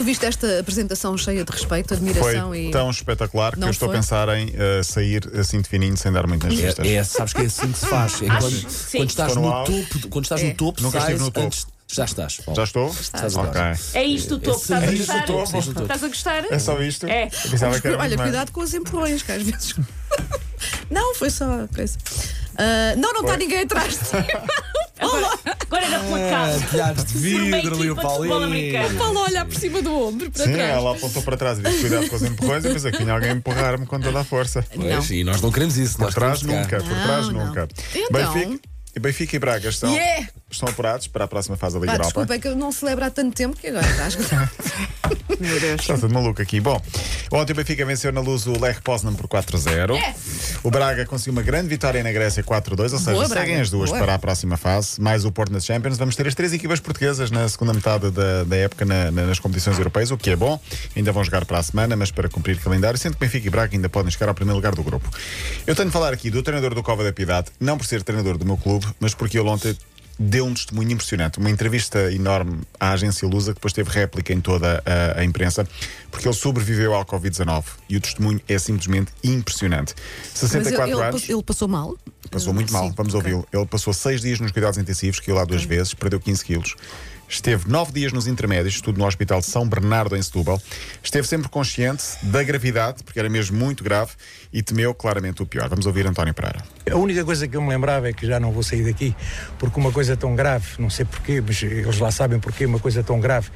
Tu viste esta apresentação cheia de respeito, Foi admiração e. tão espetacular que Não eu estou foi? a pensar em eh, sair assim de fininho sem dar muito nas vistas. É, é, sabes que é assim que se faz. É quando, sim. quando estás Estou no no auge. topo, quando estás É. no topo, Nunca sais estive no topo. antes- já estás. Paulo. Já estou? Estás Ok. É isto o topo, estás a É isto o gostar? topo. É isto o topo. Estás a gostar? É só isto? É. Eu pensava que era Olha, muito mais. cuidado com os empurrões, que às vezes. não, foi só coisa. Ah, não, não está ninguém atrás de ti. Agora, agora era pela casa. Telhados de vidro ali o Paulinho. Paulo a olhar por cima do ombro, para Sim, trás. ela apontou para trás e disse cuidado com os empurrões e pensei que vinha alguém empurrar-me com toda a força. Pois, e nós não queremos isso. Por nós trás nunca, por trás não. nunca. Então? Benfica, Benfica e Braga estão, Yeah! Estão apurados para a próxima fase da Liga Pá, Europa. desculpa, é que eu não celebro há tanto tempo que agora estás. Meu Deus. Está tudo maluco aqui. Bom, ontem o Benfica venceu na luz o Lech Poznan por 4-0. O Braga conseguiu uma grande vitória na Grécia 4-2, ou seja, Boa, seguem Braga. as duas Boa. para a próxima fase, mais o Porto nas Champions. Vamos ter as três equipas portuguesas na segunda metade da, da época na- na- nas competições europeias, o que é bom. Ainda vão jogar para a semana, mas para cumprir calendário, sendo que Benfica e Braga ainda podem chegar ao primeiro lugar do grupo. Eu tenho de falar aqui do treinador do Cova da Piedade, não por ser treinador do meu clube, mas porque ele ontem deu um testemunho impressionante. Uma entrevista enorme à agência Lusa, que depois teve réplica em toda a, a imprensa, porque ele sobreviveu ao Covid-19 e o testemunho é simplesmente impressionante. Mas ele, 64 anos. ele passou mal? Passou muito mal, Sim, vamos ok. ouvi-lo. Ele passou seis dias nos cuidados intensivos, que lá duas vezes, perdeu 15 quilos. Esteve nove dias nos intermédios, tudo no Hospital de São Bernardo, em Setúbal. Esteve sempre consciente da gravidade, porque era mesmo muito grave, e temeu claramente o pior. Vamos ouvir António Pereira. A única coisa que eu me lembrava é que já não vou sair daqui, porque uma coisa tão grave, não sei porquê, mas eles lá sabem porquê, uma coisa tão grave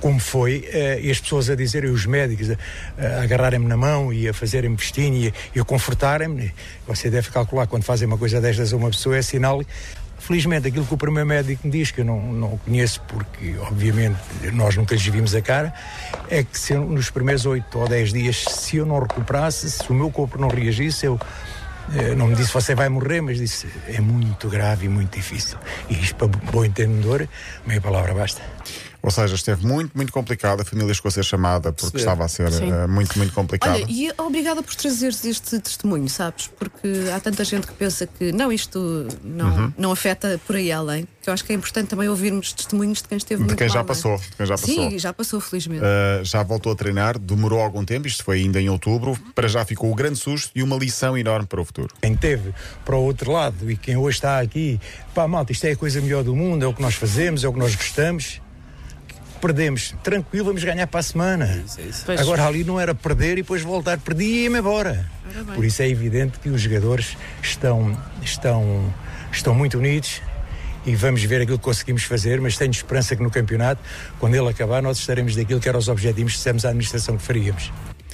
como foi, eh, e as pessoas a dizerem, os médicos a, agarrarem-me na mão e a fazerem-me festinho e, a- e a confortarem-me. Você deve calcular quando fazem uma coisa destas a uma pessoa é sinal. Felizmente, aquilo que o primeiro médico me diz, que eu não, não conheço porque, obviamente, nós nunca lhes vimos a cara, é que se eu, nos primeiros 8 ou 10 dias, se eu não recuperasse, se o meu corpo não reagisse, eu eh, não me disse você vai morrer, mas disse é muito grave e muito difícil. E isto, para bom entendedor, meia palavra basta. Ou seja, esteve muito, muito complicado. A família chegou a ser chamada porque Perceber. estava a ser Sim. eh, muito, muito complicado. Olha, e obrigada por trazeres este testemunho, sabes? Porque há tanta gente que pensa que não, isto não, Uhum. não afeta por aí além. Que eu acho que é importante também ouvirmos testemunhos de quem esteve De muito quem já mal, não é? passou, de quem já passou. Sim, já passou, felizmente. Uh, já voltou a treinar, demorou algum tempo, isto foi ainda em outubro. Para já ficou o grande susto e uma lição enorme para o futuro. Quem teve para o outro lado e quem hoje está aqui, pá, malta, isto é a coisa melhor do mundo, é o que nós fazemos, é o que nós gostamos. Perdemos, tranquilo, vamos ganhar para a semana. Isso, é isso. Pois. Agora ali não era perder e depois voltar, perdi e ia-me embora. Por isso é evidente que os jogadores estão, estão, estão muito unidos e vamos ver aquilo que conseguimos fazer, mas tenho esperança que no campeonato, quando ele acabar, nós estaremos daquilo que eram os objetivos que dissemos à administração que faríamos.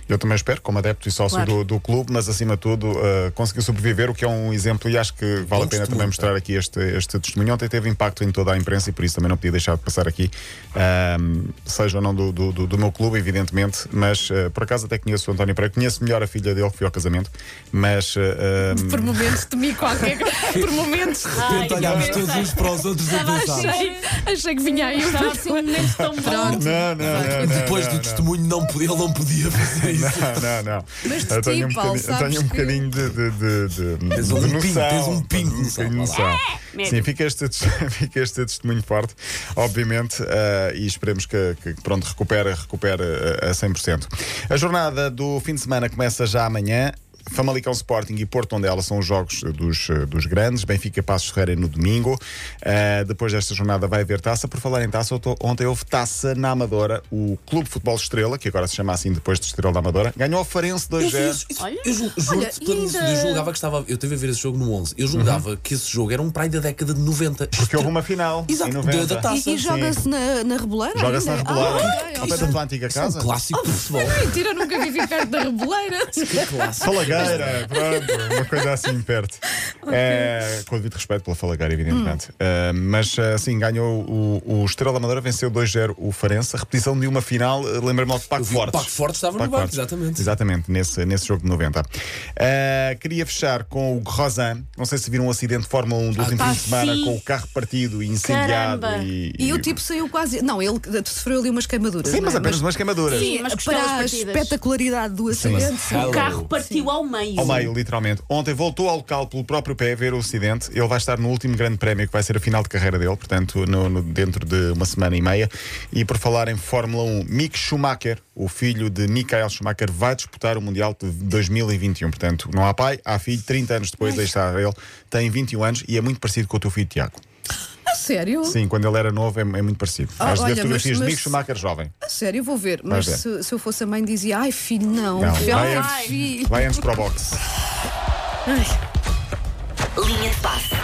Eu também espero, como adepto e sócio Claro. do, do clube, mas acima de tudo uh, conseguiu sobreviver, o que é um exemplo e acho que vale a pena também mostrar aqui este, este testemunho. Ontem teve impacto em toda a imprensa e por isso também não podia deixar de passar aqui, um, seja ou não do, do, do- do meu clube, evidentemente, mas uh, por acaso até conheço o António Pereira, conheço melhor a filha dele que foi ao casamento, mas uh, Por momentos temi qualquer coisa. Por momentos. Ai, olhámos todos uns para os outros a Estava pensar. achei, Achei que vinha aí estava assim momento tão. Pronto. não, não, não, não, Depois não, do testemunho, não, podia- ele não podia fazer isso. Não, não, não. Mas de eu tenho um bocadinho, tenho um bocadinho de, de, de, de, um noção. tens um pingo de noção, bocadinho de vá lá. noção. mesmo. Sim, fica este, fica este testemunho forte, obviamente, eh, e esperemos que, que, pronto, recupere, recupere eh, a 100%. A jornada do fim de semana começa já amanhã. Famalicão Sporting e Porto Tondela são os jogos dos, eh, dos grandes. Benfica Passos Ferreira no domingo. Eh, depois desta jornada vai haver taça. Por falar em taça, eu ontem houve taça na Amadora. O Clube de Futebol Estrela, que agora se chama assim depois de Estrela da Amadora, ganhou ao Farense Eu, 2-0. fiz- isso- Olha. eu Olha, e todo- ainda- eu julgava que estava. Eu estive a ver esse jogo no 11. Eu julgava que esse jogo era um praia da década de 90. Porque houve uma final Exato, em da- 90. da taça. E, e joga-se na, na reboleira? Joga-se na ainda? reboleira, Ah, ao pé da antiga Isso é um casa. clássico de futebol. Mentira, nunca vivi perto da reboleira. Que clássico. Falagueira, pronto, uma coisa assim perto. É, com o devido respeito pela Falagueira, evidentemente. É, mas assim, ganhou o, o Estrela da Madeira, venceu 2-0 o Farense. Repetição de uma final, eh, lembra-me logo de Paco Fortes. Paco Fortes estava no Paco banco, Fortes. exatamente. Exatamente, nesse, nesse jogo de 90. É, queria fechar com o Rosan. Não sei se viram um acidente de Fórmula 1 do último fim de semana sim. com o carro partido e incendiado. Caramba. E, E o tipo saiu quase. Não, ele sofreu ali umas queimaduras. Sim, não mas é? apenas umas queimaduras. Sim, mas para a espetacularidade do acidente. sim. O carro partiu ao meio. Ao meio, literalmente. Ontem voltou ao local pelo próprio pé ver o acidente. Ele vai estar no último grande prémio, que vai ser a final de carreira dele, portanto, no- no- dentro de uma semana e meia. E por falar em Fórmula 1, Mick Schumacher, o filho de Michael Schumacher, vai disputar o Mundial de 2021. Portanto, não há pai, há filho, 30 anos depois, aí está ele, tem 21 anos e é muito parecido com o teu filho Tiago. A sério? Sim, quando ele era novo é, é muito parecido. Ah, Vais ver olha, fotografias mas- de mas- Mick Schumacher jovem. A sério, eu vou ver. Mas ver. se, se eu fosse a mãe, dizia: Ai, filho, não. Não, Filho, vai ai, antes, filho. vai antes para o boxe. Ai. Linha de passe.